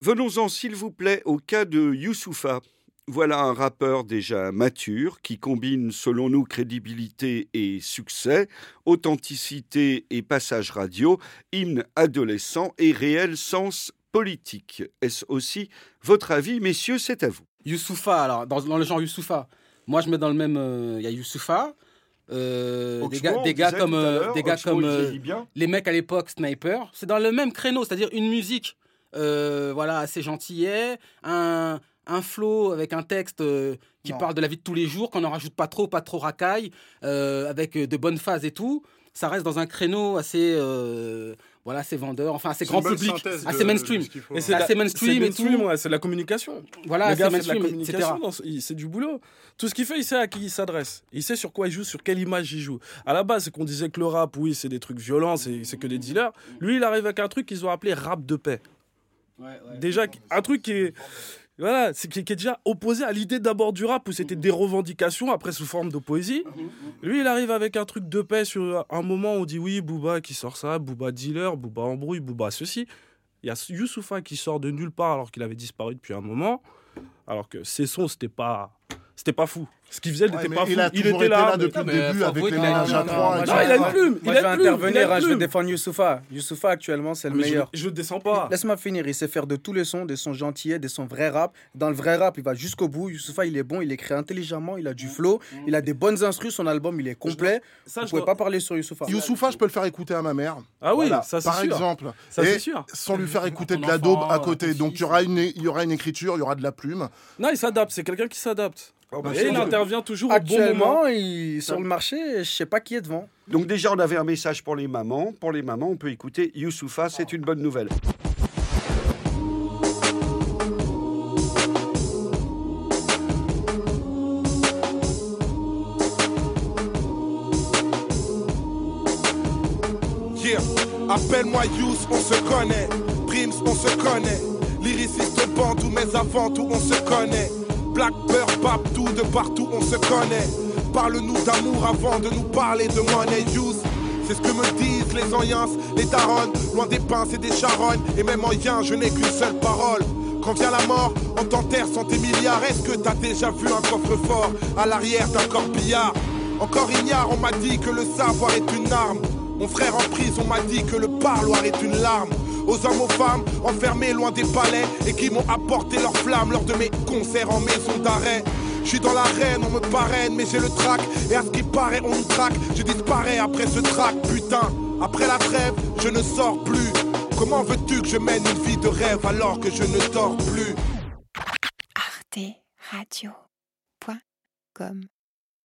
Venons-en, s'il vous plaît, au cas de Youssoufa. Voilà un rappeur déjà mature qui combine, selon nous, crédibilité et succès, authenticité et passage radio, hymne adolescent et réel sens politique. Est-ce aussi votre avis, messieurs? C'est à vous. Youssoufa, alors, dans, le genre Youssoufa, moi je mets dans le même. Euh, il y a Youssoufa. Euh, des gars, des gars comme, euh, des gars comme les mecs à l'époque Sniper, c'est dans le même créneau, c'est-à-dire une musique voilà assez gentillet, un, un flow avec un texte qui parle de la vie de tous les jours, qu'on n'en rajoute pas trop, pas trop racaille, avec de bonnes phases et tout. Ça reste dans un créneau assez voilà, c'est vendeur, enfin c'est grand public, assez mainstream. C'est assez mainstream et tout. c'est la communication. Voilà, c'est mainstream, la communication, c'est du boulot. Tout ce qu'il fait, il sait à qui il s'adresse. Il sait sur quoi il joue, sur quelle image il joue. À la base, c'est qu'on disait que le rap, oui, c'est des trucs violents, c'est que des dealers. Lui, il arrive avec un truc qu'ils ont appelé rap de paix. Déjà, un truc qui est, voilà, c'est qui, est déjà opposé à l'idée d'abord du rap où c'était des revendications après sous forme de poésie. Lui, il arrive avec un truc de paix sur un moment où on dit oui, Booba qui sort ça, Booba dealer, Booba embrouille, Booba ceci. Il y a Youssoufa qui sort de nulle part alors qu'il avait disparu depuis un moment. Alors que ses sons, c'était pas c'était pas fou. Ce qu'il faisait, il n'était pas fou. Il, était là, depuis le début avec les ménages à trois. Non, il a une plume. Moi, je vais intervenir, hein, je vais défendre Youssoufa. Youssoufa, actuellement, c'est le meilleur. Je ne descends pas. Laisse-moi finir. Il sait faire de tous les sons, des sons gentillets, des sons vrai rap. Dans le vrai rap, il va jusqu'au bout. Youssoufa, il est bon, il écrit intelligemment, il a du flow, il a des bonnes instrus. Son album, il est complet. Vous ne pouvez pas parler sur Youssoufa. Youssoufa, je peux le faire écouter à ma mère. Ah oui, ça c'est Par exemple. Ça c'est sûr. Sans lui faire écouter de la daube à côté. Donc il y aura une écriture, il y aura de la plume. Non, il s'adapte. C'est quelqu'un qui s'adapte. Intervient toujours Actuellement, au bon il, sur le marché, je sais pas qui est devant. Donc déjà, on avait un message pour les mamans. Pour les mamans, on peut écouter Youssoufa, c'est une bonne nouvelle. Appelle-moi Youss, on se connaît. Prims, on se connaît. Lyriciste Bandou, mais avant tout, on se connaît. Black Peur, tout de partout on se connaît. Parle-nous d'amour avant de nous parler de money use. C'est ce que me disent les anciens, les taronnes, loin des pinces et des charognes. Et même en yin, je n'ai qu'une seule parole. Quand vient la mort, on t'enterre sans tes milliards. Est-ce que t'as déjà vu un coffre-fort à l'arrière d'un corbillard? Encore ignare, on m'a dit que le savoir est une arme. Mon frère en prison m'a dit que le parloir est une larme aux hommes, aux femmes, enfermés loin des palais et qui m'ont apporté leur flamme lors de mes concerts en maison d'arrêt. Je suis dans l'arène, on me parraine, mais j'ai le trac. Et à ce qui paraît, on nous traque. Je disparais après ce trac, putain. Après la trêve, je ne sors plus. Comment veux-tu que je mène une vie de rêve alors que je ne dors plus? Arte.